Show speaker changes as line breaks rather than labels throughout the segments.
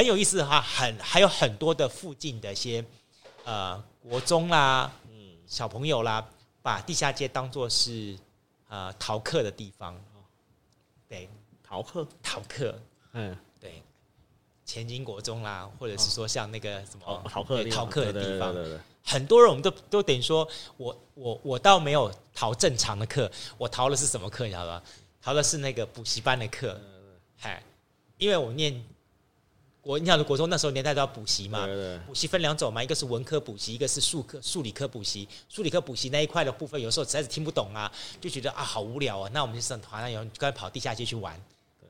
很有意思哈，很还有很多的附近的一些呃国中啦，嗯，小朋友啦，把地下街当做是呃逃课的地方，对，
逃课？
逃课，
嗯，
对，前金国中啦，或者是说像那个什么、
哦、逃课
逃课的地方，很多人我们都都等于说我我我倒没有逃正常的课，我逃的是什么课？你知道吧？逃的是那个补习班的课，嗨，因为我念。国，你想国中那时候年代都要补习嘛？补习分两种嘛，一个是文科补习，一个是数科数理科补习。数理科补习那一块的部分，有时候实在是听不懂啊，就觉得啊好无聊啊。那我们就上团上有人刚才跑地下街去玩，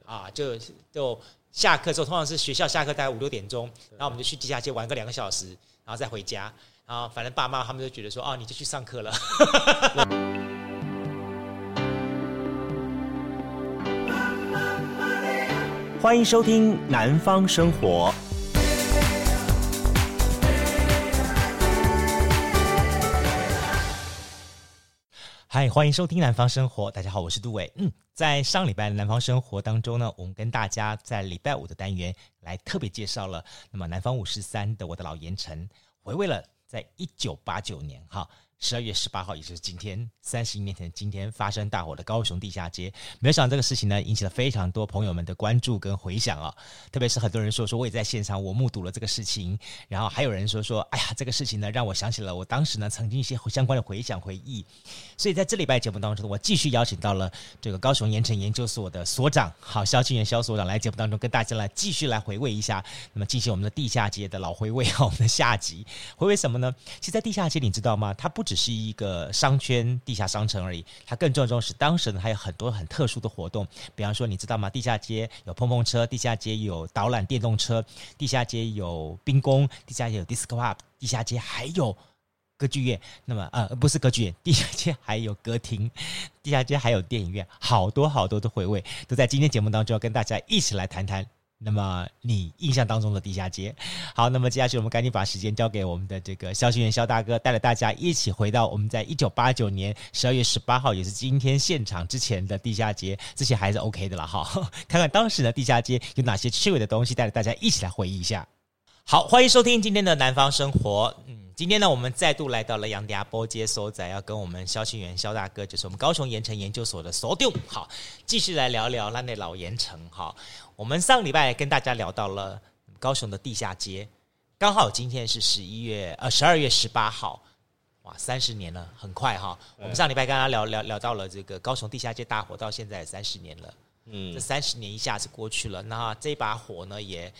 啊，就就下课之后，通常是学校下课大概五六点钟，然后我们就去地下街玩个两个小时，然后再回家。然后反正爸妈他们就觉得说，哦，你就去上课了。
欢迎收听《南方生活》。
嗨，欢迎收听《南方生活》。大家好，我是杜伟。嗯，在上礼拜的《南方生活》当中呢，我们跟大家在礼拜五的单元来特别介绍了，那么南方五十三的我的老盐城，回味了在一九八九年哈。十二月十八号，也就是今天，三十一年前今天发生大火的高雄地下街，没有想到这个事情呢，引起了非常多朋友们的关注跟回响啊。特别是很多人说说我也在现场，我目睹了这个事情。然后还有人说说，哎呀，这个事情呢，让我想起了我当时呢曾经一些相关的回想回忆。所以在这礼拜节目当中，我继续邀请到了这个高雄盐埕研究所的所长，好，萧庆元萧所长来节目当中跟大家来继续来回味一下，那么进行我们的地下街的老回味啊，我们的下集回味什么呢？其实，在地下街你知道吗？它不只是一个商圈、地下商城而已，它更重要是当时呢还有很多很特殊的活动，比方说你知道吗？地下街有碰碰车，地下街有导览电动车，地下街有冰宫，地下街有 disco pub，地下街还有歌剧院。那么呃不是歌剧院，地下街还有歌厅，地下街还有电影院，好多好多的回味都在今天节目当中要跟大家一起来谈谈。那么你印象当中的地下街，好，那么接下去我们赶紧把时间交给我们的这个消息员肖大哥，带着大家一起回到我们在一九八九年十二月十八号，也是今天现场之前的地下街，这些还是 OK 的了哈。看看当时的地下街有哪些趣味的东西，带着大家一起来回忆一下。好，欢迎收听今天的南方生活。嗯，今天呢，我们再度来到了杨家波街所在，要跟我们肖庆元肖大哥，就是我们高雄盐城研究所的所长，好，继续来聊聊那那老盐城哈。我们上礼拜跟大家聊到了高雄的地下街，刚好今天是十一月呃十二月十八号，哇，三十年了，很快哈。我们上礼拜跟大家聊聊聊到了这个高雄地下街大火，到现在三十年了，嗯，这三十年一下子过去了，那这把火呢，也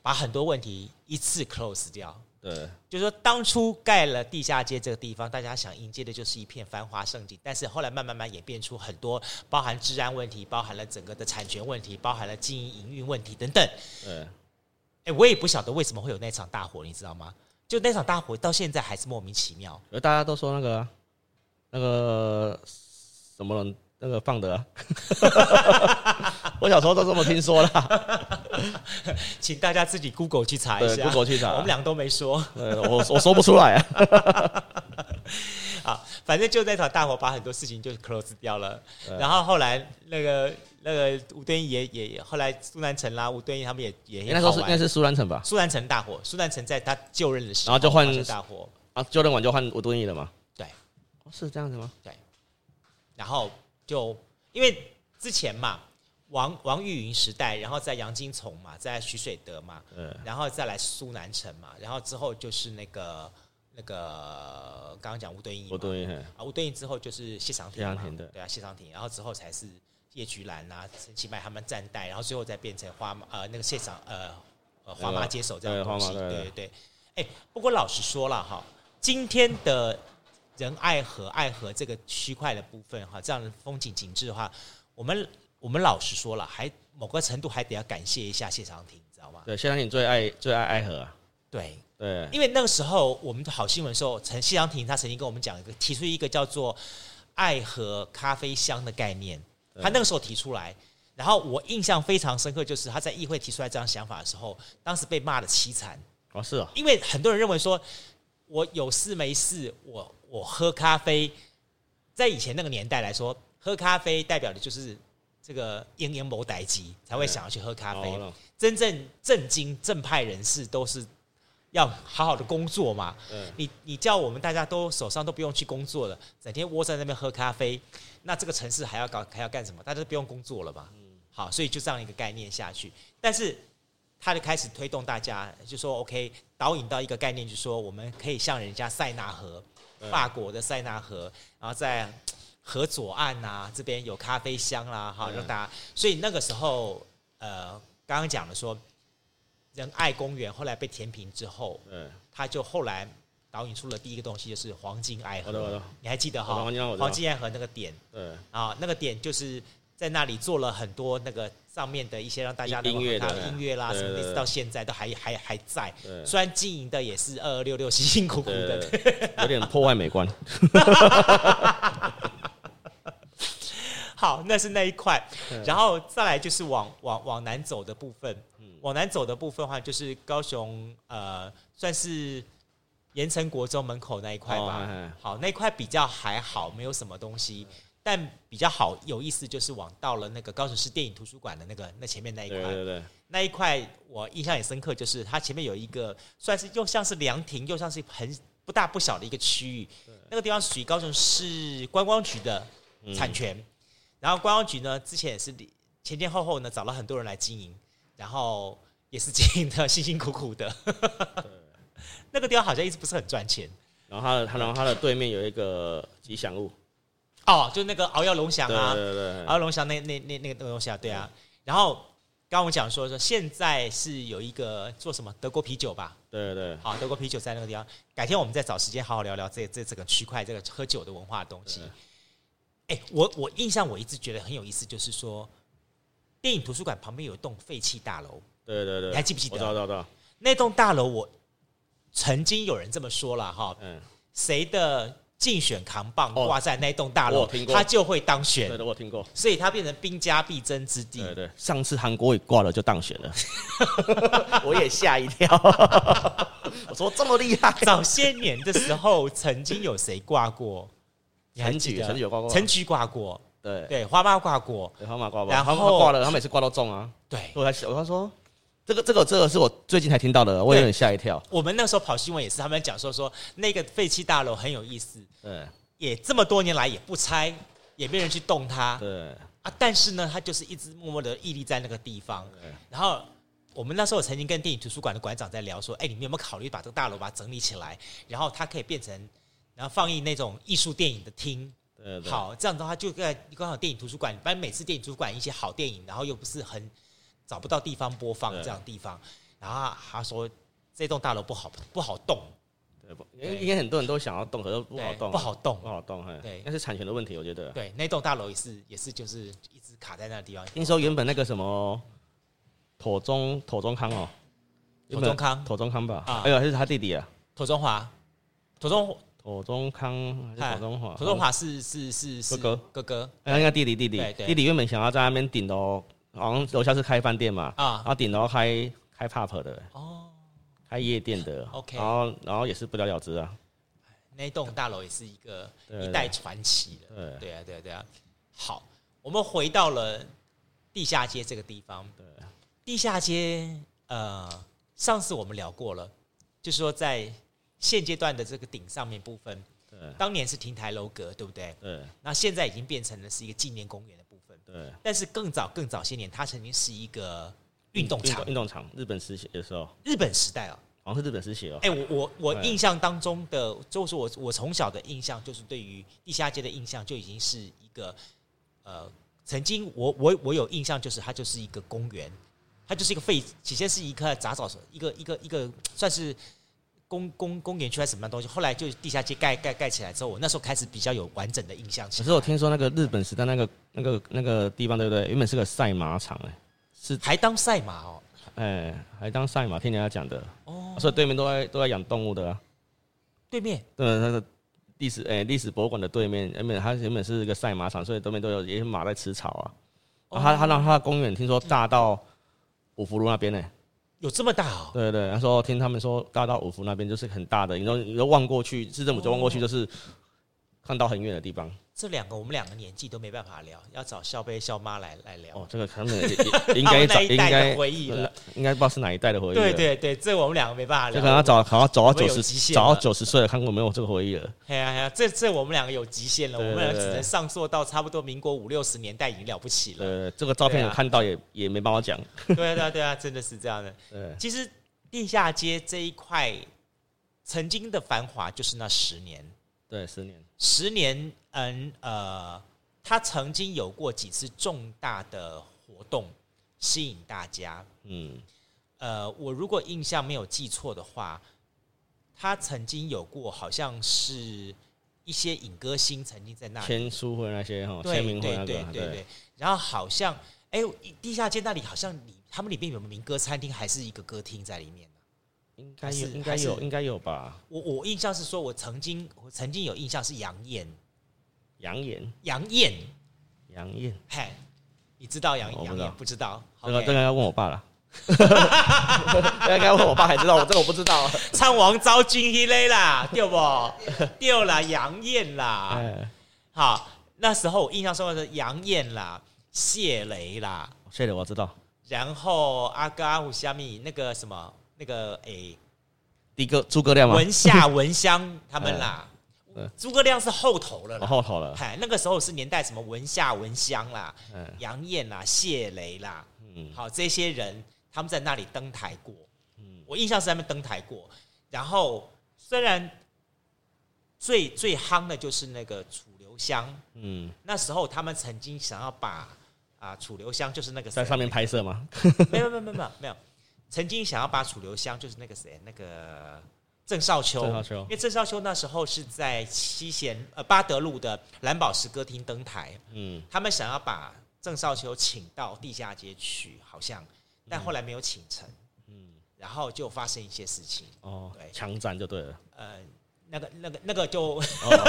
把很多问题一次 close 掉。对，就是说当初盖了地下街这个地方，大家想迎接的就是一片繁华盛景，但是后来慢慢慢演变出很多，包含治安问题，包含了整个的产权问题，包含了经营营运问题等等。对，哎，我也不晓得为什么会有那场大火，你知道吗？就那场大火到现在还是莫名其妙。
而大家都说那个那个什么人。那个放的，我小时候都这么听说的，
请大家自己 Google 去查一下
，Google 去查，
我们俩都没说，
我我说不出来啊。
好，反正就那场大火把很多事情就 close 掉了，然后后来那个那个吴敦义也也后来苏南城啦，吴敦义他们也也
应该说是应该是苏南城吧，
苏南城大火，苏南城在他就任的时候，
然后就换大火啊，就任完就换吴敦义了嘛，
对，
是这样子吗？
对，然后。就因为之前嘛，王王玉云时代，然后在杨金琮嘛，在徐水德嘛，嗯，然后再来苏南城嘛，然后之后就是那个那个刚刚讲吴敦义，吴敦义啊，吴敦义之后就是谢长廷嘛，对啊，谢长廷，然后之后才是叶菊兰啊、陈其迈他们暂代，然后最后再变成花呃那个谢长呃呃花妈接手这样的东西，对对对，哎，不过老实说了哈，今天的。仁爱河爱河这个区块的部分哈，这样的风景景致的话，我们我们老实说了，还某个程度还得要感谢一下谢长廷，知道吗？
对，谢长廷最爱最爱爱河啊。
对
对，
因为那个时候我们的好新闻的时候，陈谢长廷他曾经跟我们讲一个提出一个叫做爱河咖啡香的概念，他那个时候提出来，然后我印象非常深刻，就是他在议会提出来这样想法的时候，当时被骂的凄惨。
哦，是啊，
因为很多人认为说，我有事没事我。我喝咖啡，在以前那个年代来说，喝咖啡代表的就是这个英英某代机才会想要去喝咖啡。
哦、
真正正经正派人士都是要好好的工作嘛。
嗯、
你你叫我们大家都手上都不用去工作了，整天窝在那边喝咖啡，那这个城市还要搞还要干什么？大家都不用工作了嘛。嗯、好，所以就这样一个概念下去，但是他就开始推动大家，就说 OK，导引到一个概念，就是说我们可以像人家塞纳河，法国的塞纳河，然后在。河左岸呐、啊，这边有咖啡香啦，哈，让大家。所以那个时候，呃，刚刚讲的说仁爱公园后来被填平之后，嗯，他就后来导引出了第一个东西，就是黄金爱河。你还记得哈？黄金爱河那个点，对啊，那个点就是在那里做了很多那个上面的一些让大家音乐的。音乐啦什么，一直到现在都还还还在。虽然经营的也是二二六六辛辛苦苦的，
有点破坏美观。
好，那是那一块，然后再来就是往往往南走的部分。往南走的部分的话，就是高雄呃，算是盐城国中门口那一块吧。哦、好，那一块比较还好，没有什么东西，但比较好有意思就是往到了那个高雄市电影图书馆的那个那前面那一块。对对对，那一块我印象也深刻，就是它前面有一个算是又像是凉亭，又像是很不大不小的一个区域。那个地方属于高雄市观光局的产权。嗯然后观光局呢，之前也是前前后后呢找了很多人来经营，然后也是经营的辛辛苦苦的。对 那个地方好像一直不是很赚钱。
然后它的它然后它的对面有一个吉祥物，
哦，就那个敖耀龙翔啊，
对对对，
敖耀龙翔那那那那个东西啊，对啊。然后刚刚我们讲说说现在是有一个做什么德国啤酒吧，
对对对，
好，德国啤酒在那个地方，改天我们再找时间好好聊聊这这这个区块这个喝酒的文化的东西。哎、欸，我我印象我一直觉得很有意思，就是说，电影图书馆旁边有一栋废弃大楼。
对对对，
你还记不记得？
我知道，知道，知道。
那栋大楼，我曾经有人这么说了哈。嗯。谁的竞选扛棒挂在那栋大楼，他就会当选。
对的，我听过。
所以他变成兵家必争之地。
对对。上次韩国也挂了就当选了，我也吓一跳。我说这么厉害。
早些年的时候，曾经有谁挂过？
陈菊，陈菊有挂过，
陈菊挂过，
对
对，花妈挂过，
花妈挂过，
然后
挂了，他每次挂都中啊。
对，
我还我他说，这个这个这个是我最近才听到的，我有点吓一跳。
我们那时候跑新闻也是，他们讲说说那个废弃大楼很有意思，
对，
也这么多年来也不拆，也没人去动它，
对。
啊，但是呢，它就是一直默默的屹立在那个地方。然后我们那时候曾经跟电影图书馆的馆长在聊说，哎，你们有没有考虑把这个大楼把它整理起来，然后它可以变成。然后放映那种艺术电影的
厅，
好，这样的话就在刚好电影图书馆，反正每次电影图书馆一些好电影，然后又不是很找不到地方播放这样的地方，然后他说这栋大楼不好不好动，
对不？应该很多人都想要动，可是不好动，
不好动，
不好动，对，那是产权的问题，我觉得。
对，那栋大楼也是也是就是一直卡在那个地方。
听说原本那个什么妥中妥中康哦，
妥中康？
妥中康吧，哎呦，还是他弟弟啊，
妥中华，妥中。
妥中康还是妥中华？
妥中华是是是是哥哥。哥哥，
哎，应该弟弟弟弟。弟弟原本想要在那边顶楼，好像楼下是开饭店嘛，啊，然后顶楼开开 pub 的，哦，开夜店的
，OK，
然后然后也是不了了之啊。
那栋大楼也是一个一代传奇的，对对啊对啊对啊。好，我们回到了地下街这个地方，对，地下街，呃，上次我们聊过了，就是说在。现阶段的这个顶上面部分，对，当年是亭台楼阁，对不对？
对。
那现在已经变成了是一个纪念公园的
对。
但是更早更早些年，它曾经是一个运动场，
运动场。日本时期的时候，
日本时代哦，
好像是日本时期哦。
哎，我我我印象当中的，就是我我从小的印象，就是对于地下街的印象，就已经是一个呃，曾经我我我有印象，就是它就是一个公园，它就是一个废，起先是一个杂草，一个一个一个算是。公公公园区还是什么样东西？后来就地下街盖盖盖起来之后，我那时候开始比较有完整的印象。
可是我听说那个日本时代那个那个那个地方，对不对？原本是个赛马场，哎，是
还当赛马哦，
哎，还当赛马，听人家讲的哦。所以对面都在都在养动物的啊。
对面？
对，那个历史哎历史博物馆的对面，原本它原本是一个赛马场，所以对面都有也有马在吃草啊。他他让他的公园听说大到五福路那边呢。
有这么大哦？
对对，他说听他们说，大到五福那边就是很大的，你说你说望过去，市政府就望过去就是看到很远的地方。
这两个我们两个年纪都没办法聊，要找校贝校妈来来聊。
哦，这个可能也也应该找 应该
回忆了，
应该不知道是哪一代的回忆。
对对对，这我们两个没办法聊。
就可能要找，好像找到九十，找到九十岁了，看过没有这个回忆了。
哎呀呀，这这我们两个有极限了，我们两个只能上溯到差不多民国五六十年代已经了不起了。
呃，这个照片有看到也也没办法讲。
对啊对啊对啊，真的是这样的。对，其实地下街这一块曾经的繁华就是那十年。
对，十年，
十年，嗯，呃，他曾经有过几次重大的活动，吸引大家。嗯，呃，我如果印象没有记错的话，他曾经有过，好像是一些影歌星曾经在那里
签书会那些哈，签名会那个，
对对对对。然后好像，哎，地下街那里好像里，他们里面有民歌餐厅，还是一个歌厅在里面。
应该有，应该有，应该有吧。
我我印象是说，我曾经我曾经有印象是杨艳，
杨艳，
杨艳，
杨艳。
嘿，你知道杨杨艳？不知道。
这个这个要问我爸了。应该问我爸才知道，我这个我不知道。
唱王昭君一类啦，对不？对啦，杨艳啦。好，那时候我印象深刻是杨艳啦，谢雷啦，
谢雷我知道。
然后阿哥阿虎虾米那个什么。那个诶，
第一个诸葛亮吗？
文夏、文香他们啦，诸葛亮是后头了，
后头了。
嗨，那个时候是年代什么文夏、文香啦，杨艳啦、谢雷啦，嗯，好，这些人他们在那里登台过，嗯，我印象是他们登台过。然后虽然最最夯的就是那个楚留香，嗯，那时候他们曾经想要把啊楚留香就是那个
在上面拍摄吗？
没有没有没有没有没有。曾经想要把楚留香，就是那个谁，那个郑少秋，
郑少秋，
因为郑少秋那时候是在七贤呃八德路的蓝宝石歌厅登台，嗯，他们想要把郑少秋请到地下街去，好像，但后来没有请成，嗯，然后就发生一些事情，
哦，对，枪战就对了，呃，
那个那个那个就，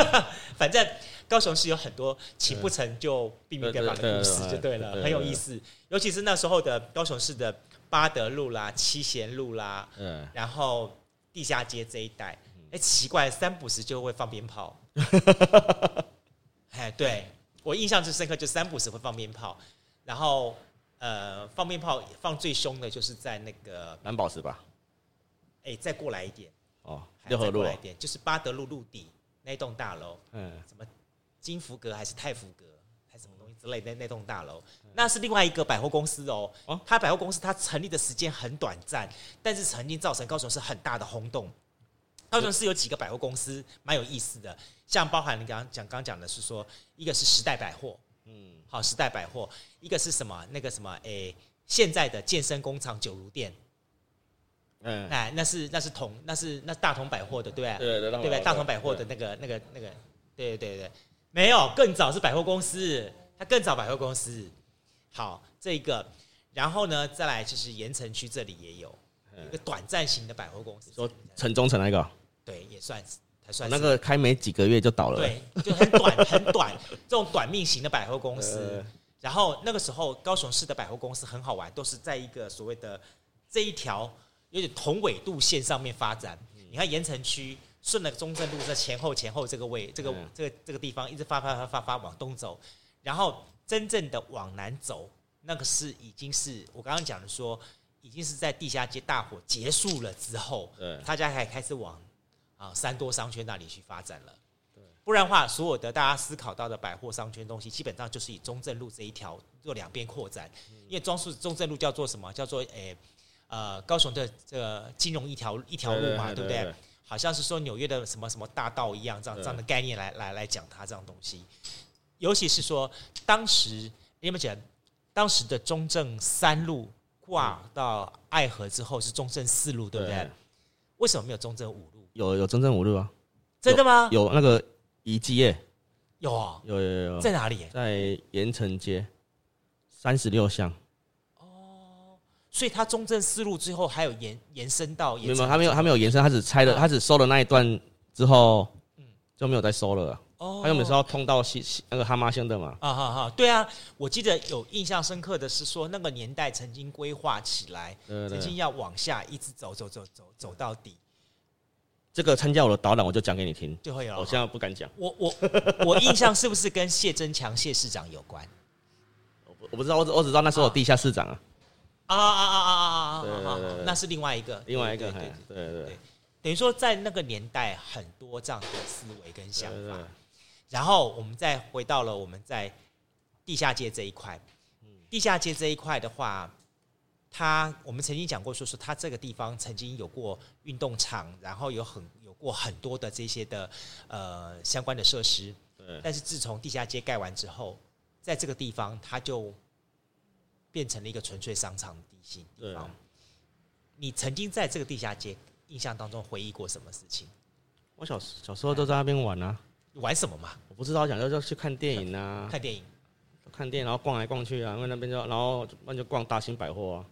反正高雄市有很多请不成就毙命变法的故事，就对了，很有意思，尤其是那时候的高雄市的。八德路啦，七贤路啦，嗯，然后地下街这一带，哎，奇怪，三不时就会放鞭炮，哎，对我印象最深刻，就三不时会放鞭炮，然后呃，放鞭炮放最凶的就是在那个
蓝宝石吧，
哎，再过来一点。
哦，六合路
来一点，就是八德路路底那栋大楼，嗯，什么金福阁还是泰福阁？之类的那栋大楼，那是另外一个百货公司哦。哦，它百货公司它成立的时间很短暂，但是曾经造成高雄市很大的轰动。高雄市有几个百货公司蛮有意思的，像包含你刚刚讲刚讲的是说，一个是时代百货，嗯，好，时代百货，一个是什么？那个什么？诶，现在的健身工厂九如店，嗯，哎，那是那是同那是那是大同百货的，对不对对，对不对？大同百货的那个那个那个，对对对，没有，更早是百货公司。它更早百货公司，好，这一个，然后呢，再来就是盐城区这里也有一个短暂型的百货公司，
说城中城那个，
对，也算是，还算是。
那个开没几个月就倒了，
对，就很短 很短这种短命型的百货公司。然后那个时候高雄市的百货公司很好玩，都是在一个所谓的这一条有点同纬度线上面发展。你看盐城区顺了中正路在前后前后这个位，这个这个这个地方一直发发发发发往东走。然后真正的往南走，那个是已经是我刚刚讲的说，已经是在地下街大火结束了之后，对，大家才开始往啊三多商圈那里去发展了。对，不然的话，所有的大家思考到的百货商圈东西，基本上就是以中正路这一条做两边扩展。因为装束中正路叫做什么？叫做诶呃高雄的这个金融一条一条路嘛，对不对？好像是说纽约的什么什么大道一样，这样这样的概念来来来讲它这样东西。尤其是说，当时你们讲，当时的中正三路挂到爱河之后是中正四路，对不对？为什么没有中正五路？
有有中正五路啊？
真的吗？
有那个遗迹耶？
有啊，
有有有，
在哪里？
在盐城街三十六巷。
哦，所以它中正四路之后还有延延伸到？
没有，它没有，它没有延伸，它只拆了，它只收了那一段之后，就没有再收了。哦，还有每次要通到西西那个哈妈乡的嘛？
啊哈哈，对啊，我记得有印象深刻的是说，那个年代曾经规划起来，曾经要往下一直走走走走走到底。
这个参加我的导览，我就讲给你听，
就会有。
我现在不敢讲。
我我 我印象是不是跟谢增强谢市长有关？
我我不知道，我只我只知道那时候我地下市长啊。
啊啊啊啊啊啊！那是另外一个，
另外一个，
对对
对对对。
等于说，在那个年代，很多这样的思维跟想法。然后我们再回到了我们在地下街这一块。地下街这一块的话，它我们曾经讲过，说是它这个地方曾经有过运动场，然后有很有过很多的这些的呃相关的设施。
对。
但是自从地下街盖完之后，在这个地方，它就变成了一个纯粹商场的地形地方。你曾经在这个地下街印象当中回忆过什么事情？
我小小时候都在那边玩啊。
玩什么嘛？
我不知道，讲就就去看电影啊。
看电影，
看电影，然后逛来逛去啊，因为那边就然后那就逛大型百货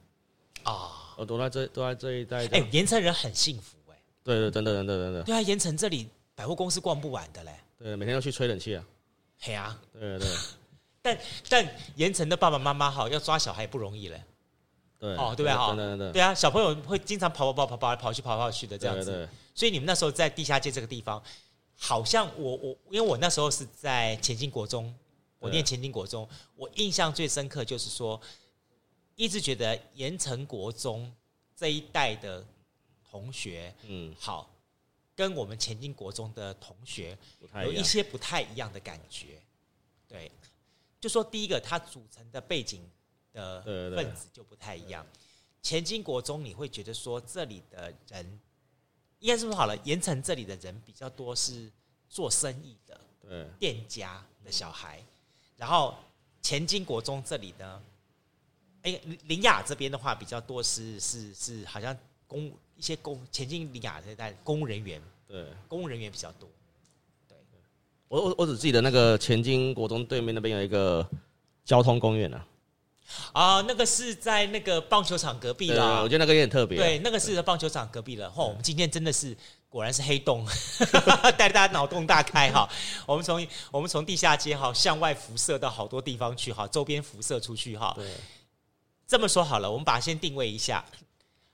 啊。啊，我都在这都在这一带。哎，
盐城人很幸福哎。
对对，真的真的真的。
对啊，盐城这里百货公司逛不完的嘞。
对，每天要去吹冷气啊。
嘿啊。
对对。
但但盐城的爸爸妈妈好要抓小孩不容易嘞。
对
哦，对不对？哈，对啊，小朋友会经常跑跑跑跑跑来跑去跑跑去的这样子。对对。所以你们那时候在地下街这个地方，好像我我因为我那时候是在前进国中，我念前进国中，我印象最深刻就是说，一直觉得盐城国中这一代的同学，嗯，好，跟我们前进国中的同学有一些不太一样的感觉。对，就说第一个，他组成的背景。的分子就不太一样。前进国中，你会觉得说这里的人，应该是不是好了？盐城这里的人比较多是做生意的，对，店家的小孩。然后前金国中这里呢，哎，苓雅这边的话比较多是是是，好像公一些公前金林雅这一带公务人员，对，公务人员比较多。对，
我我我只记得那个前金国中对面那边有一个交通公园啊。
啊，那个是在那个棒球场隔壁了。
我觉得那个也很特别。
对，那个是在棒球场隔壁了。嚯，我们今天真的是果然是黑洞，带大家脑洞大开哈。我们从我们从地下街哈向外辐射到好多地方去哈，周边辐射出去哈。对。这么说好了，我们把它先定位一下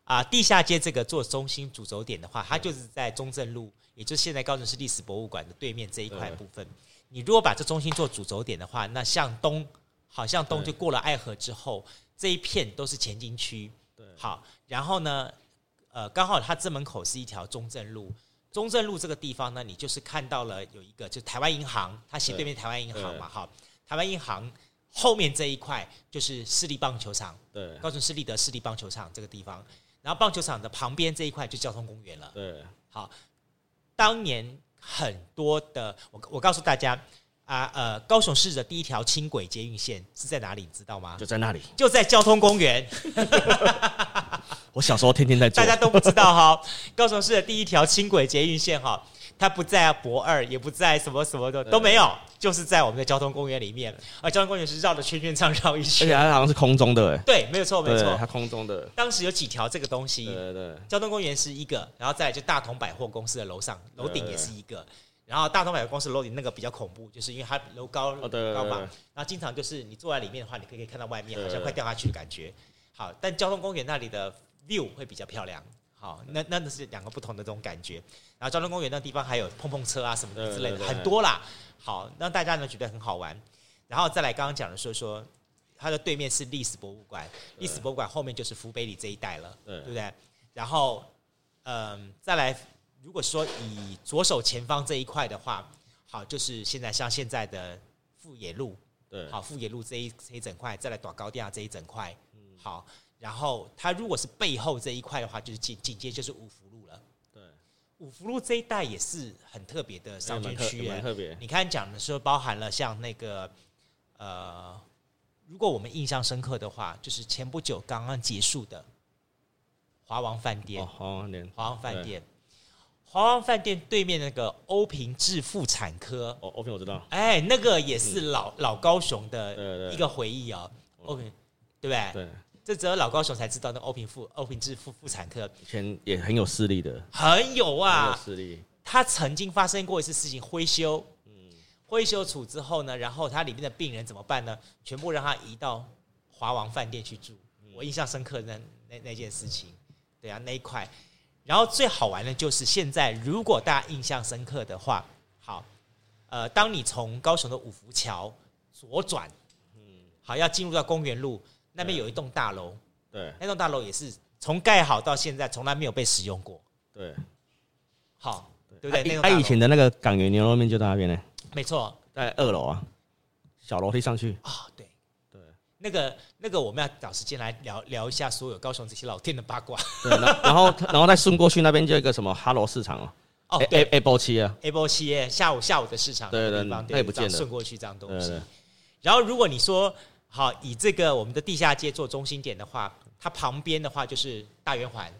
啊，地下街这个做中心主轴点的话，它就是在中正路，也就是现在高雄市历史博物馆的对面这一块部分。你如果把这中心做主轴点的话，那向东。好像东就过了爱河之后，这一片都是前进区。对，好，然后呢，呃，刚好它正门口是一条中正路，中正路这个地方呢，你就是看到了有一个，就台湾银行，它斜对面台湾银行嘛，哈，台湾银行后面这一块就是市立棒球场，对，高雄市立的市立棒球场这个地方，然后棒球场的旁边这一块就交通公园了。对，好，当年很多的，我我告诉大家。啊，呃，高雄市的第一条轻轨捷运线是在哪里？你知道吗？
就在那里，
就在交通公园。
我小时候天天在坐，
大家都不知道哈。高雄市的第一条轻轨捷运线哈，它不在博二，也不在什么什么的都没有，就是在我们的交通公园里面。而交通公园是绕着圈圈这样绕一圈，
而且它好像是空中的，哎，
对，没有错，没错，
它空中的。
当时有几条这个东西，对对对，交通公园是一个，然后再来就大同百货公司的楼上楼顶也是一个。然后大同百货公司楼顶那个比较恐怖，就是因为它楼高高嘛，然后经常就是你坐在里面的话，你可以看到外面，好像快掉下去的感觉。好，但交通公园那里的 view 会比较漂亮。好，那那是两个不同的这种感觉。然后交通公园那地方还有碰碰车啊什么的之类的，很多啦。好，让大家呢觉得很好玩。然后再来刚刚讲的说说，它的对面是历史博物馆，历史博物馆后面就是福北里这一带了，对不对？然后嗯，再来。如果说以左手前方这一块的话，好，就是现在像现在的富野路，对，好，富野路这一这一整块，再来短高店这一整块，嗯，好，然后它如果是背后这一块的话，就是紧紧接就是五福路了，对，五福路这一带也是很特别的商圈区，蛮特别。你看讲的时候包含了像那个，呃，如果我们印象深刻的话，就是前不久刚刚结束的华王饭店，华王店，华王饭店。华王饭店对面那个欧平治妇产科，
哦，欧平我知道，
哎，那个也是老、嗯、老高雄的一个回忆哦。欧平，对不对？对，这只有老高雄才知道那欧平妇欧平制妇妇产科
以前也很有势力的，
很有啊，
很有势力。
他曾经发生过一次事情，灰修，嗯，灰修处之后呢，然后他里面的病人怎么办呢？全部让他移到华王饭店去住。我印象深刻的那那那件事情，对啊，那一块。然后最好玩的就是现在，如果大家印象深刻的话，好，呃，当你从高雄的五福桥左转，嗯，好，要进入到公园路那边有一栋大楼，
对，
那栋大楼也是从盖好到现在从来没有被使用过，
对，
好，对。不对？
他以前的那个港元牛肉面就在那边呢，
没错，
在二楼啊，小楼梯上去。
啊，对。那个那个，我们要找时间来聊聊一下所有高雄这些老店的八卦。
对，然后然后再顺过去那边就一个什么哈罗市场哦。
哦，
对，Apple 七啊
，Apple 七，下午下午的市场，
对对对，那也不见了。
顺过去这样东西。然后如果你说好以这个我们的地下街做中心点的话，它旁边的话就是大圆环，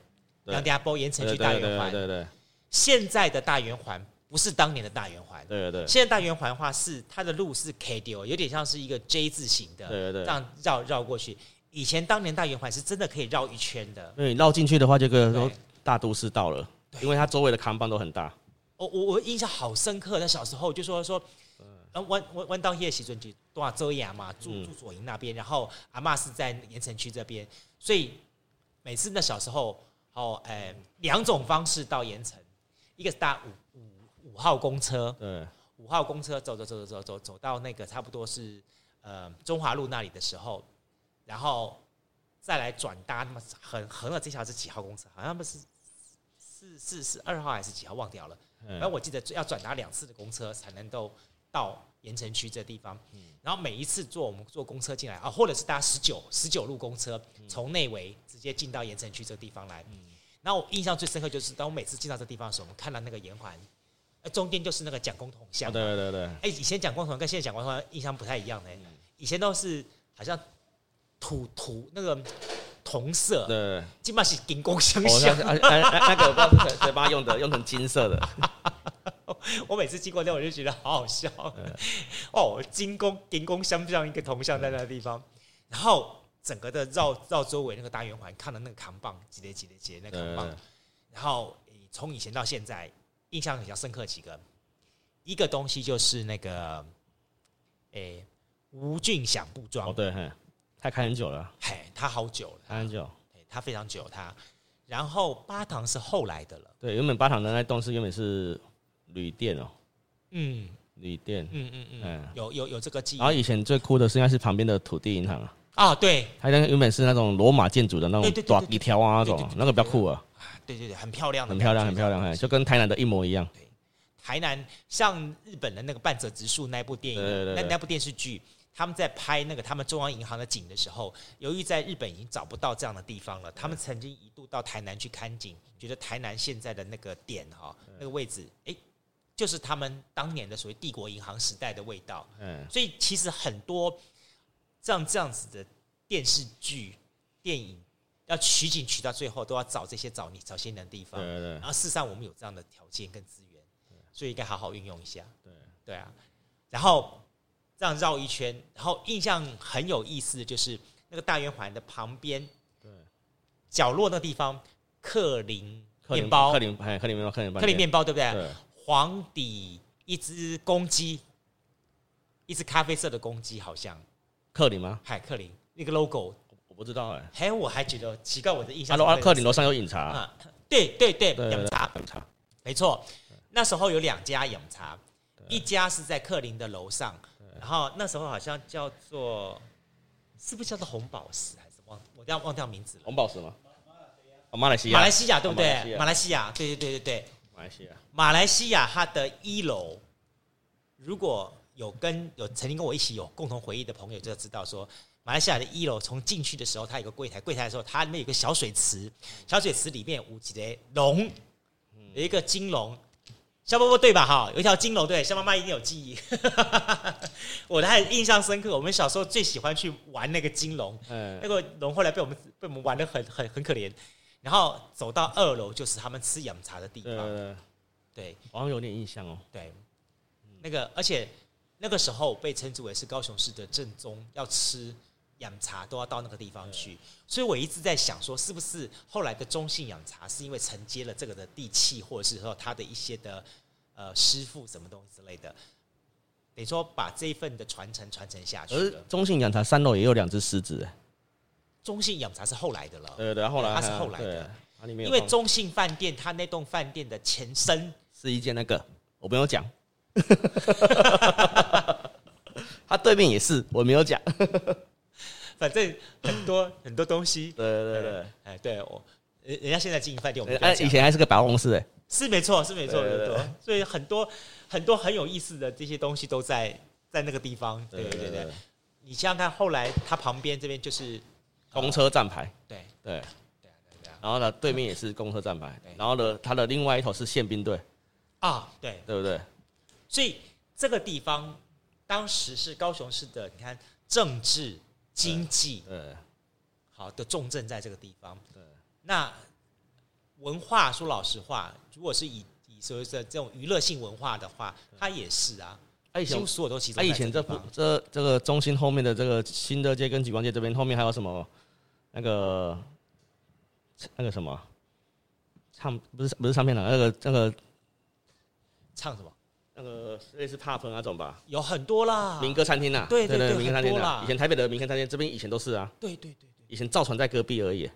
两家包盐埕区大圆环。
对对。
现在的大圆环。不是当年的大圆环，
对对对。
现在大圆环的话是它的路是 K 丢，有点像是一个 J 字形的，
对对对，
这样绕绕过去。以前当年大圆环是真的可以绕一圈的，
对，绕进去的话就可以说大都市到了，因为它周围的扛棒都很大。
我我我印象好深刻，那小时候就说说，弯弯弯到夜袭尊去多少周亚嘛，住住左营那边，然后阿嬷是在盐城区这边，所以每次那小时候哦，哎，两种方式到盐城，一个是搭五。五号公车，
对，
五号公车走走走走走走走到那个差不多是呃中华路那里的时候，然后再来转搭那么横横了这条是几号公车？好像不是四四四二号还是几号？忘掉了。然后我记得要转搭两次的公车才能够到盐城区这地方。然后每一次坐我们坐公车进来啊，或者是搭十九十九路公车从内围直接进到盐城区这地方来。然后我印象最深刻就是当我每次进到这地方的时候，我们看到那个盐环。中间就是那个蒋公铜像。
对对对。哎，
以前蒋公铜跟现在蒋公铜印象不太一样的。以前都是好像土土那个铜色。
对。
基本是金光相像。
那个我不知道是谁帮他用的，用成金色的。
我每次经过那，我就觉得好好笑。哦，金光金光相像一个铜像在那个地方，然后整个的绕绕周围那个大圆环，看到那个扛棒，几叠几叠几叠那个扛棒，然后从以前到现在。印象比较深刻几个，一个东西就是那个，诶、欸，吴俊祥布庄。
哦，对，他开很久了，
嘿，他好久了，
开很久，
他非常久，他。然后八堂是后来的了，
对，原本八堂的那栋是原本是旅店哦，
嗯，
旅店，
嗯嗯嗯，有有有这个记忆。
然后以前最酷的是应该是旁边的土地银行啊，
啊，对，
它那个原本是那种罗马建筑的那种短一条啊那种，那个比较酷啊。
对对对，很漂亮的，
很漂亮，很漂亮，就跟台南的一模一样。
对，台南像日本的那个半泽直树那部电影，对对对对，那那部电视剧，他们在拍那个他们中央银行的景的时候，由于在日本已经找不到这样的地方了，他们曾经一度到台南去看景，觉得台南现在的那个点哈，那个位置，哎，就是他们当年的所谓帝国银行时代的味道。嗯，所以其实很多像这样子的电视剧、电影。要取景取到最后，都要找这些找你找新的地方。对对对。然后事实上，我们有这样的条件跟资源，所以应该好好运用一下。对对啊。然后这样绕一圈，然后印象很有意思的就是那个大圆环的旁边，对，角落那地方，克林面包，
克林克林面包，克林
克林面包，对不对？对。黄底一只公鸡，一只咖啡色的公鸡，好像
克林吗？
海，克林那个 logo。
不知道哎、欸，
嘿，我还觉得奇怪，我的印象。
阿罗阿克林楼上有饮茶啊，
对对对，饮茶
饮茶，
没错。那时候有两家饮茶，一家是在克林的楼上，然后那时候好像叫做，是不是叫做红宝石还是忘我掉忘掉名字了？
红宝石吗？哦，马来西亚，
马来西亚对不对？马来西亚，对对对对对，
马来西亚，
马来西亚它的一楼，如果有跟有曾经跟我一起有共同回忆的朋友，就知道说。马来西亚的一楼，从进去的时候，它有个柜台，柜台的时候，它里面有个小水池，小水池里面有几只龙，有一个金龙，肖伯伯对吧？哈，有一条金龙，对，肖妈妈一定有记忆。我的还印象深刻，我们小时候最喜欢去玩那个金龙，那个龙后来被我们被我们玩的很很很可怜。然后走到二楼，就是他们吃饮茶的地方。对，对，
好像有点印象哦。
对，那个而且那个时候被称之为是高雄市的正宗，要吃。饮茶都要到那个地方去，所以我一直在想说，是不是后来的中信养茶是因为承接了这个的地气，或者是说他的一些的呃师傅什么东西之类的，等于说把这一份的传承传承下去。
而中信养茶三楼也有两只狮子，
中信养茶是后来的了，
对对对，后来
它是后来的。因为中信饭店它那栋饭店的前身
是一间那个，我没有讲。他对面也是，我没有讲。
反正很多很多东西。
对对对，
哎，对我人人家现在经营饭店，我们
哎，以前还是个百货公司哎，
是没错，是没错，
对对对
没错。所以很多很多很有意思的这些东西都在在那个地方。对对对，对，你想想看，后来它旁边这边就是
公车站牌。
对
对对对。然后呢，对面也是公车站牌。然后呢，它的另外一头是宪兵队。
啊，对
对不对？
所以这个地方当时是高雄市的，你看政治经济，
对，
好的重镇在这个地方。
对，
那文化说老实话，如果是以以所谓的这种娱乐性文化的话，它也是啊。
以前
所有都集中。
哎，以前这这这个中心后面的这个新德街跟景光街这边后面还有什么？那个那个什么唱不是不是唱片的那个那个
唱什么？
那个类似 pub 那种吧，
有很多啦，
民歌餐厅呐，
对对对，
民歌餐厅
啦。
以前台北的民歌餐厅这边以前都是啊，
对对对。对，
以前造船在隔壁而已，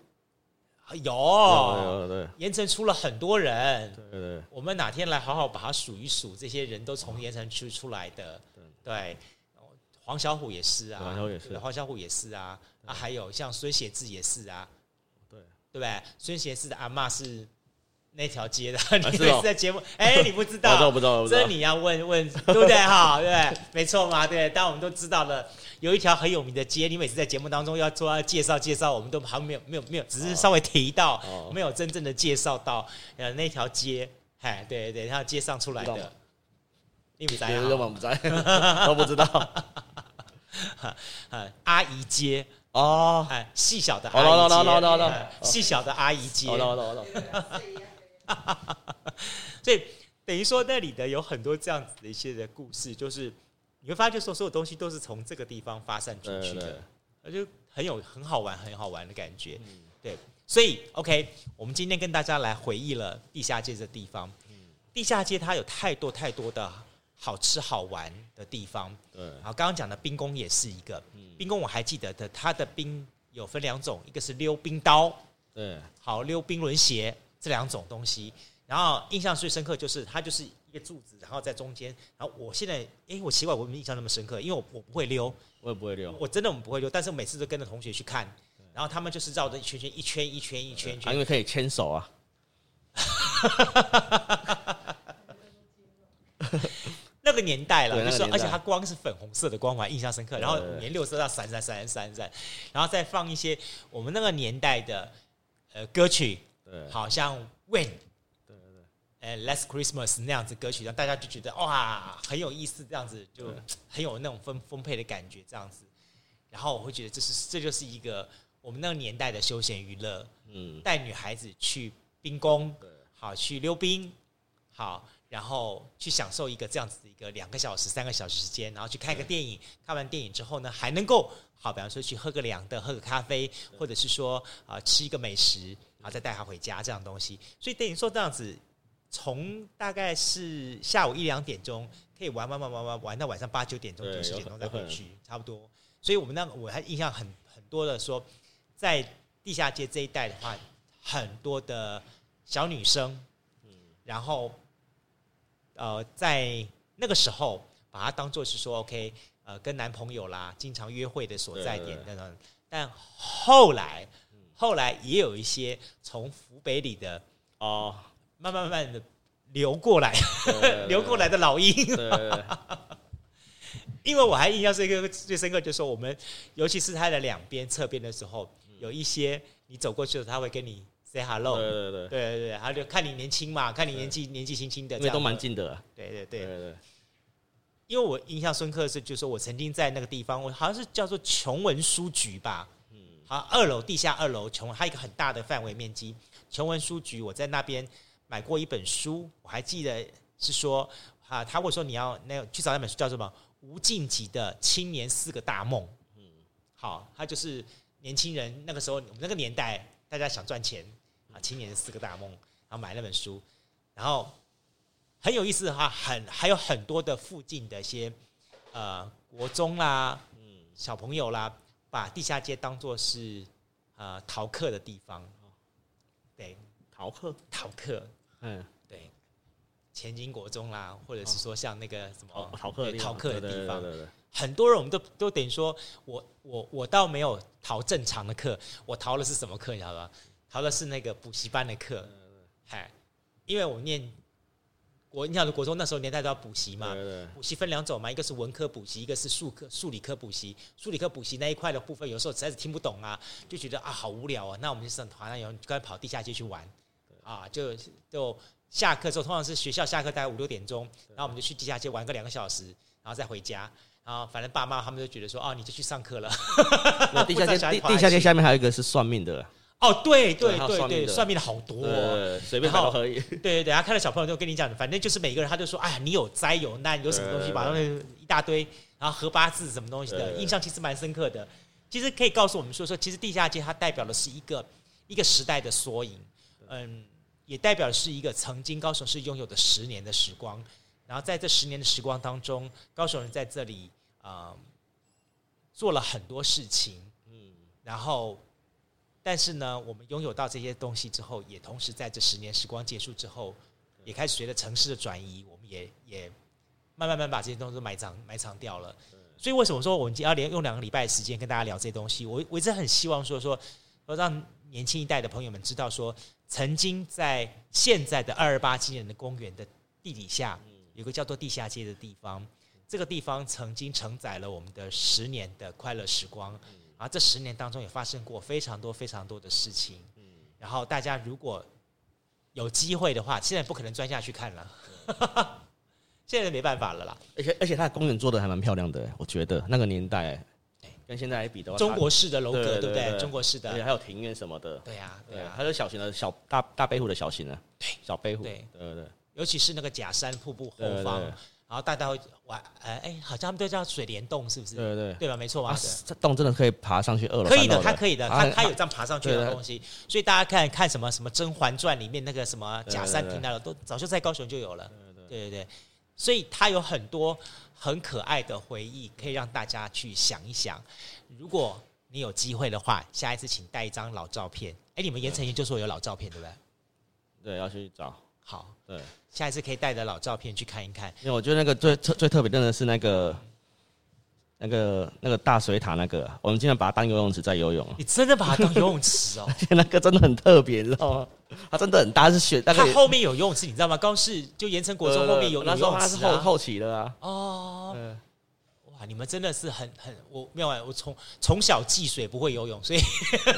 有。
有对，
盐城出了很多人，
对对，
我们哪天来好好把它数一数，这些人都从盐城区出来的，对，黄小虎也是啊，
黄小虎也是，
黄小虎也是啊，啊，还有像孙协志也是啊，
对。
对不对？孙协志的阿嬷是。那条街的，你每次在节目，哎，你不知道，
我不知道，
这你要问问，对不对？哈，对，没错嘛，对。但我们都知道了，有一条很有名的街，你每次在节目当中要做要介绍介绍，我们都好像没有没有没有，只是稍微提到，没有真正的介绍到呃那条街，哎，对对，那条街上出来的，你不在啊？
都不在，都不知道。
阿姨街。
哦，
哎，细小的阿姨街，细小的阿姨街，所以等于说那里的有很多这样子的一些的故事，就是你会发觉，说所有东西都是从这个地方发散出去的，而就很有很好玩、很好玩的感觉。对，所以 OK，我们今天跟大家来回忆了地下街这地方。地下街它有太多太多的。好吃好玩的地方，
对。
然后刚刚讲的冰宫也是一个，
嗯、
冰宫我还记得的，它的冰有分两种，一个是溜冰刀，
对，
好溜冰轮鞋这两种东西。然后印象最深刻就是它就是一个柱子，然后在中间。然后我现在，哎，我奇怪我没印象那么深刻，因为我我不会溜，
我也不会溜，
我真的我们不会溜，但是我每次都跟着同学去看，然后他们就是绕着一圈圈一圈一圈一圈一圈，
因为可以牵手啊。
那个年代了，就是说，而且它光是粉红色的光环，印象深刻。然后五颜六色，要闪闪闪闪闪闪，然后再放一些我们那个年代的呃歌曲，好像 When，对对对，哎 Last Christmas 那样子歌曲，让大家就觉得哇很有意思，这样子就很有那种丰丰沛的感觉，这样子。然后我会觉得这是这就是一个我们那个年代的休闲娱乐，嗯，带女孩子去冰宫，好去溜冰，好。然后去享受一个这样子的一个两个小时、三个小时时间，然后去看一个电影。看完电影之后呢，还能够好，比方说去喝个凉的，喝个咖啡，或者是说啊、呃、吃一个美食，然后再带他回家这样东西。所以等于说这样子，从大概是下午一两点钟可以玩玩玩玩玩玩到晚上八九点钟、九十点钟再回去，差不多。所以我们那个我还印象很很多的说，在地下街这一带的话，很多的小女生，嗯然后。呃，在那个时候，把它当做是说，OK，呃，跟男朋友啦，经常约会的所在点等等。但后来，后来也有一些从湖北里的哦，慢慢慢慢的流过来，流过来的老鹰。因为我还印象是一个最深刻，就是说我们，尤其是它的两边侧边的时候，有一些你走过去的时候，他会跟你。Say hello，对对对，对对对，他就看你年轻嘛，看你年纪年纪轻轻的，因为
都蛮近的，啊。
对对对对对，因为我印象深刻的是，就是说我曾经在那个地方，我好像是叫做琼文书局吧，嗯，好，二楼地下二楼琼，还有一个很大的范围面积，琼文书局，我在那边买过一本书，我还记得是说啊，他会说你要那去找那本书叫什么？吴静吉的青年四个大梦，嗯，好，他就是年轻人那个时候我们那个年代，大家想赚钱。啊，青年的四个大梦，然后买那本书，然后很有意思哈，很还有很多的附近的一些呃国中啦，嗯，小朋友啦，把地下街当做是呃逃课的地方，对，
逃课，
逃课，
嗯，
对，前金国中啦，或者是说像那个什么
逃逃课的
逃课的地方，很多人我们都都等于说我我我倒没有逃正常的课，我逃的是什么课？你知道吧？逃的是那个补习班的课，嗨，因为我念。我你想，国中那时候年代都要补习嘛，补习分两种嘛，一个是文科补习，一个是数科数理科补习。数理科补习那一块的部分，有时候实在是听不懂啊，就觉得啊好无聊啊，那我们就上团，然后就该跑地下街去玩，啊，就就下课之后，通常是学校下课大概五六点钟，然后我们就去地下街玩个两个小时，然后再回家，然后反正爸妈他们就觉得说，哦，你就去上课了。
地下街地下街下面还有一个是算命的。
哦，对对对对，算命的好多，哦，
随便都可以。
对 对对，他看到小朋友就跟你讲，反正就是每个人他就说，哎呀，你有灾有难，有什么东西，把那一大堆，然后合八字什么东西的，印象其实蛮深刻的。其实可以告诉我们说说，其实地下街它代表的是一个一个时代的缩影，嗯，也代表的是一个曾经高雄市拥有的十年的时光。然后在这十年的时光当中，高雄人在这里啊做了很多事情，嗯，然后。但是呢，我们拥有到这些东西之后，也同时在这十年时光结束之后，也开始随着城市的转移，我们也也慢慢慢把这些东西都埋藏埋藏掉了。所以为什么说我们要连用两个礼拜的时间跟大家聊这些东西？我我一直很希望说说，说让年轻一代的朋友们知道说，曾经在现在的二二八纪念的公园的地底下，有个叫做地下街的地方，这个地方曾经承载了我们的十年的快乐时光。啊，这十年当中也发生过非常多非常多的事情，嗯，然后大家如果有机会的话，现在不可能钻下去看了，现在没办法了啦。
而且而且，它的公园做的还蛮漂亮的，我觉得那个年代跟现在来比的话，
中国式的楼阁，对不对？中国式的，
而且还有庭院什么的，
对呀，对呀，
还有小型的小大大北湖的小型的，对，小北湖，
对
对对，
尤其是那个假山瀑布后方。然后大家会玩，哎哎，好像他们都叫水帘洞，是不是？
对对
对吧？没错吧？
啊、这洞真的可以爬上去二楼？
可以的，它可以的，它它有这样爬上去的东西。所以大家看看什么什么《甄嬛传》里面那个什么假山亭那个，都早就在高雄就有了。对对对，所以它有很多很可爱的回忆，可以让大家去想一想。如果你有机会的话，下一次请带一张老照片。哎，你们盐埕研究所有老照片对不对？
对，要去找。
好，
对。
下一次可以带着老照片去看一看，
因为我觉得那个最特最特别的是那个那个那个大水塔那个，我们经常把它当游泳池在游泳。
你真的把它当游泳池哦？
那个真的很特别，你知道吗？它真的很大，是雪。它
后面有游泳池，你知道吗？高是就盐城国中后面有那时候，
它是后后期的啊。
哦。你们真的是很很我没有我从从小忌水不会游泳，所以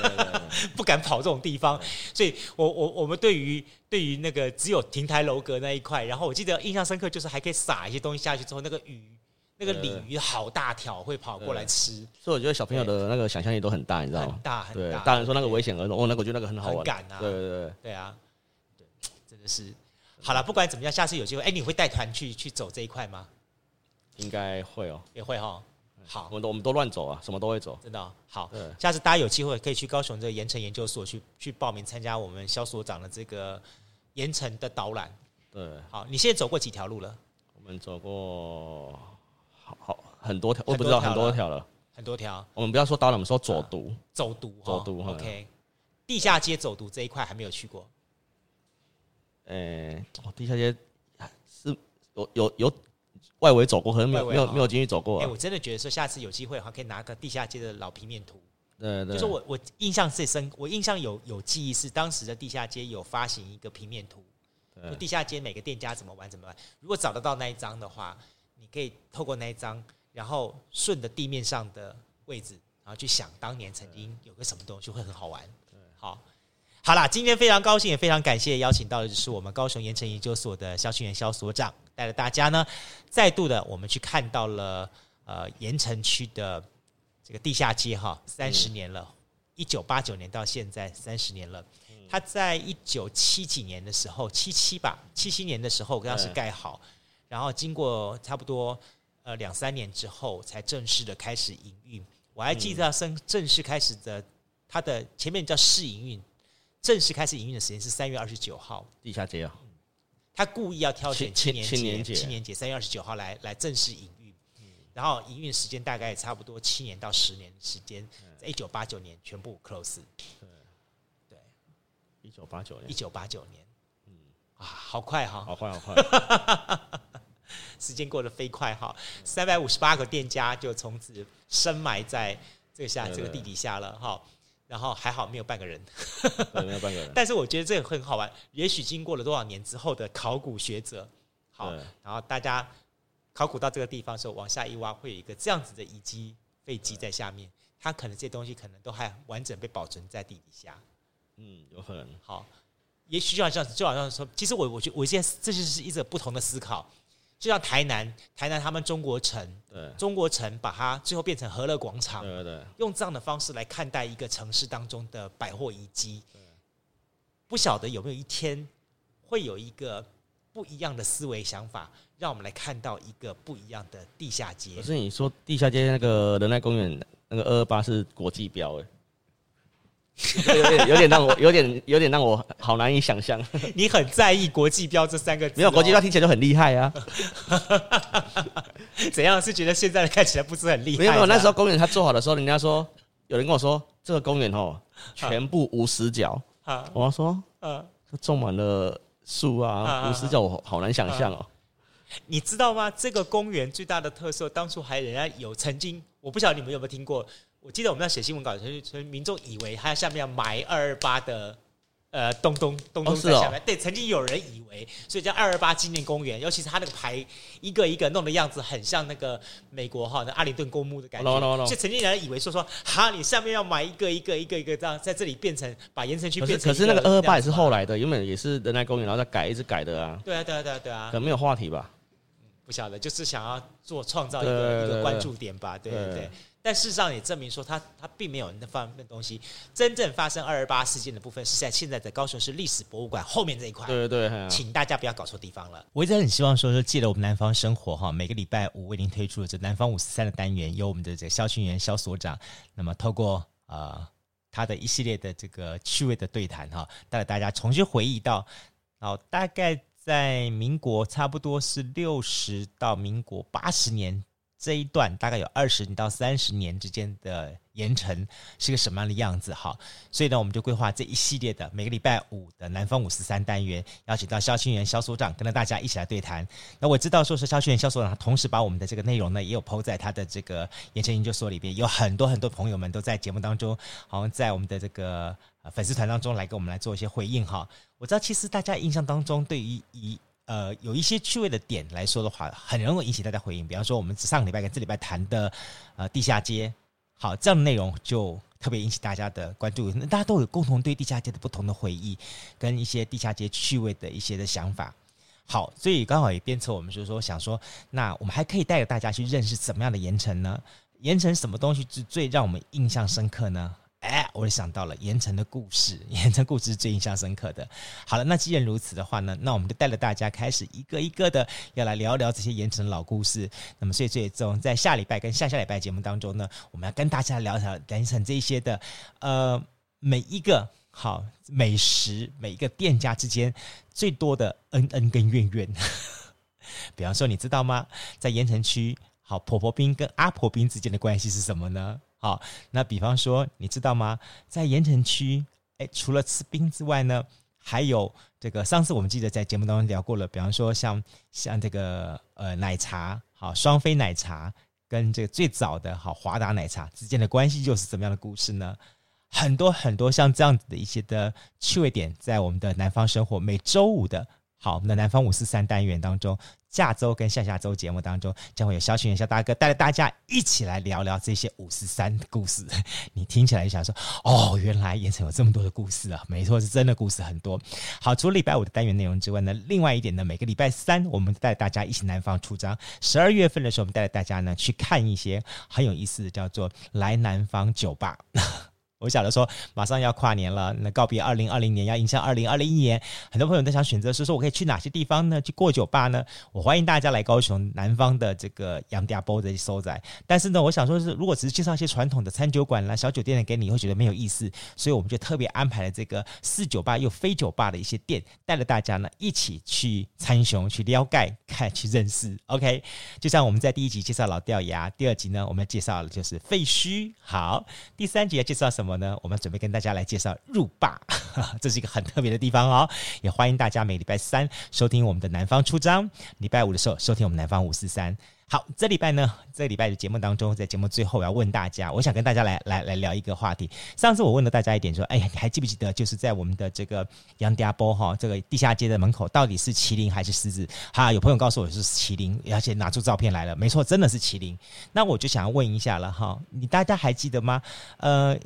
不敢跑这种地方。所以我我我们对于对于那个只有亭台楼阁那一块，然后我记得印象深刻就是还可以撒一些东西下去之后，那个鱼那个鲤鱼好大条，会跑过来吃。所以
我觉得小朋友的那个想象力都很大，你知道吗？
很大很大。
大人说那个危险儿童，哦，那个我觉得那个很好玩。
很敢啊！
对对对
对啊！对，真的是。好了，不管怎么样，下次有机会，哎，你会带团去去走这一块吗？
应该会哦，
也会哈。好，
我们都我们都乱走啊，什么都会走，
真的、哦、好。下次大家有机会可以去高雄这个盐城研究所去去报名参加我们萧所长的这个盐城的导览。
对，
好，你现在走过几条路了？
我们走过好好很多条，我不知道很多条了，
很多条。
我们不要说导览，我们说走读，
啊、走读，
走读。
OK，地下街走读这一块还没有去过。
诶、欸，地下街是有有有。有外围走过，可能没有没有没有进去走过。
哎，我真的觉得说，下次有机会的话，可以拿个地下街的老平面图。
对对。
就是我我印象最深，我印象有有记忆是当时的地下街有发行一个平面图，就地下街每个店家怎么玩怎么玩。如果找得到那一张的话，你可以透过那一张，然后顺着地面上的位置，然后去想当年曾经有个什么东西会很好玩。对，好。好啦，今天非常高兴，也非常感谢邀请到的就是我们高雄盐城研究所的肖庆元萧所长，带着大家呢，再度的我们去看到了呃盐城区的这个地下街哈，三十年了，一九八九年到现在三十年了。他在一九七几年的时候，七七吧，七七年的时候当时盖好，然后经过差不多呃两三年之后，才正式的开始营运。我还记得正正式开始的，它的前面叫试营运。正式开始营运的时间是三月二十九号，
地下街啊，
他故意要挑选青年
节，
青年节。三月二十九号来来正式营运，然后营运时间大概也差不多七年到十年的时间，在一九八九年全部 close。对，
一九八九年，
一九八九年，嗯。啊，好快哈，
好快好快，
时间过得飞快哈，三百五十八个店家就从此深埋在这个下这个地底下了哈。然后还好没有半个人，
没有半个人。
但是我觉得这个很好玩。也许经过了多少年之后的考古学者，好，然后大家考古到这个地方的时候，往下一挖，会有一个这样子的遗迹废迹在下面。它可能这些东西可能都还完整被保存在地底下。
嗯，有可能。
好，也许就好像就好像说，其实我我觉得我现在这就是一种不同的思考。就像台南，台南他们中国城，对，中国城把它最后变成和乐广场，对用这样的方式来看待一个城市当中的百货遗迹，不晓得有没有一天会有一个不一样的思维想法，让我们来看到一个不一样的地下街。
可是你说地下街那个仁爱公园那个二二八是国际标哎。有点有点让我有点有点让我好难以想象。
你很在意国际标这三个字？
没有国际标听起来就很厉害啊。
怎样是觉得现在看起来不是很厉害？
没有没有，那时候公园他做好的时候，人家说有人跟我说这个公园哦，全部无死角啊。我说，嗯，种满了树啊，无死角我好难想象哦。
你知道吗？这个公园最大的特色，当初还人家有曾经，我不晓得你们有没有听过。我记得我们在写新闻稿的时候，所以民众以为他下面要埋二二八的，呃，东东东东在下面。对，曾经有人以为，所以叫二二八纪念公园。尤其是他那个牌一个一个弄的样子，很像那个美国哈那阿灵顿公墓的感觉。所以曾经有人以为说说，哈，你下面要埋一个一个一个一个这样，在这里变成把盐城区变成。
可是那个二二八也是后来的，原本也是人来公园，然后再改，一直改的啊。
对啊，对啊，对啊，对啊。
可能没有话题吧？
不晓得，就是想要做创造一个一个关注点吧？对对对。但事实上也证明说他，他他并没有那方面的东西。真正发生二二八事件的部分是在现在的高雄市历史博物馆后面这一块。
对对对，
请大家不要搞错地方了。我一直很希望说，说借着我们南方生活哈，每个礼拜五为您推出的这南方五四三的单元，由我们的这个萧清元肖所长，那么透过呃他的一系列的这个趣味的对谈哈，带着大家重新回忆到，哦，大概在民国差不多是六十到民国八十年。这一段大概有二十到三十年之间的盐埕是个什么样的样子？哈，所以呢，我们就规划这一系列的每个礼拜五的南方五十三单元，邀请到肖清元肖所长跟着大家一起来对谈。那我知道说是肖清元肖所长，同时把我们的这个内容呢，也有抛在他的这个盐埕研究所里边，有很多很多朋友们都在节目当中，好像在我们的这个粉丝团当中来给我们来做一些回应。哈，我知道其实大家印象当中对于以呃，有一些趣味的点来说的话，很容易引起大家回应。比方说，我们上个礼拜跟这礼拜谈的呃地下街，好，这样的内容就特别引起大家的关注。那大家都有共同对地下街的不同的回忆，跟一些地下街趣味的一些的想法。好，所以刚好也鞭策我们，就是说想说，那我们还可以带着大家去认识怎么样的盐城呢？盐城什么东西是最让我们印象深刻呢？哎，我就想到了盐城的故事，盐城故事是最印象深刻的。好了，那既然如此的话呢，那我们就带着大家开始一个一个的要来聊聊这些盐城老故事。那么，所以最终在下礼拜跟下下礼拜节目当中呢，我们要跟大家聊聊盐城这一些的呃每一个好美食，每一个店家之间最多的恩恩跟怨怨。比方说，你知道吗？在盐城区，好婆婆冰跟阿婆冰之间的关系是什么呢？好，那比方说，你知道吗？在盐城区，哎，除了吃冰之外呢，还有这个。上次我们记得在节目当中聊过了，比方说像像这个呃奶茶，好双飞奶茶跟这个最早的好华达奶茶之间的关系又是怎么样的故事呢？很多很多像这样子的一些的趣味点，在我们的南方生活每周五的。好，我们的南方五四三单元当中，下周跟下下周节目当中，将会有萧清元宵大哥带着大家一起来聊聊这些五四三的故事。你听起来就想说，哦，原来盐埕有这么多的故事啊！没错，是真的故事很多。好，除了礼拜五的单元内容之外呢，另外一点呢，每个礼拜三我们带大家一起南方出张。十二月份的时候，我们带着大家呢去看一些很有意思的，叫做来南方酒吧。我晓得说，马上要跨年了，那告别二零二零年，要迎向二零二零年，很多朋友都想选择说，说我可以去哪些地方呢？去过酒吧呢？我欢迎大家来高雄南方的这个杨家堡的所在。但是呢，我想说是，如果只是介绍一些传统的餐酒馆啦、小酒店的给你，会觉得没有意思，所以我们就特别安排了这个四酒吧又非酒吧的一些店，带着大家呢一起去参雄、去撩盖、看、去认识。OK，就像我们在第一集介绍老掉牙，第二集呢我们要介绍的就是废墟，好，第三集要介绍什么？么呢？我们准备跟大家来介绍入坝，这是一个很特别的地方哦。也欢迎大家每礼拜三收听我们的南方出张，礼拜五的时候收听我们南方五四三。好，这礼拜呢，这礼拜的节目当中，在节目最后我要问大家，我想跟大家来来来聊一个话题。上次我问了大家一点，说，哎呀，你还记不记得，就是在我们的这个杨家坡哈这个地下街的门口，到底是麒麟还是狮子？哈，有朋友告诉我是麒麟，而且拿出照片来了，没错，真的是麒麟。那我就想要问一下了哈，你大家还记得吗？呃，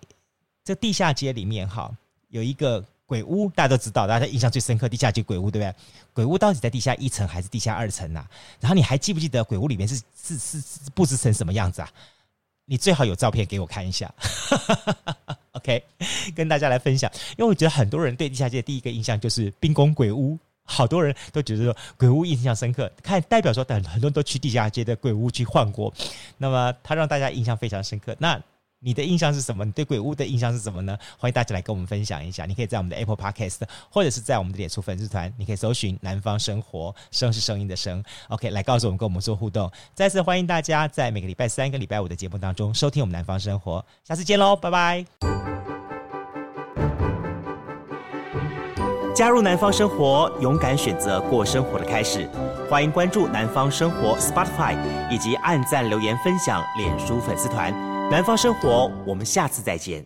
这地下街里面哈有一个。鬼屋大家都知道，大家印象最深刻，地下街鬼屋对不对？鬼屋到底在地下一层还是地下二层呐、啊？然后你还记不记得鬼屋里面是是是，布置成什么样子啊？你最好有照片给我看一下。OK，跟大家来分享，因为我觉得很多人对地下街的第一个印象就是冰宫鬼屋，好多人都觉得说鬼屋印象深刻，看代表说很很多人都去地下街的鬼屋去换过，那么它让大家印象非常深刻。那你的印象是什么？你对鬼屋的印象是什么呢？欢迎大家来跟我们分享一下。你可以在我们的 Apple Podcast，或者是在我们的脸书粉丝团，你可以搜寻“南方生活”，声是声音的声。OK，来告诉我们，跟我们做互动。再次欢迎大家在每个礼拜三跟礼拜五的节目当中收听我们“南方生活”。下次见喽，拜拜！
加入南方生活，勇敢选择过生活的开始。欢迎关注南方生活 Spotify，以及按赞、留言、分享脸书粉丝团。南方生活，我们下次再见。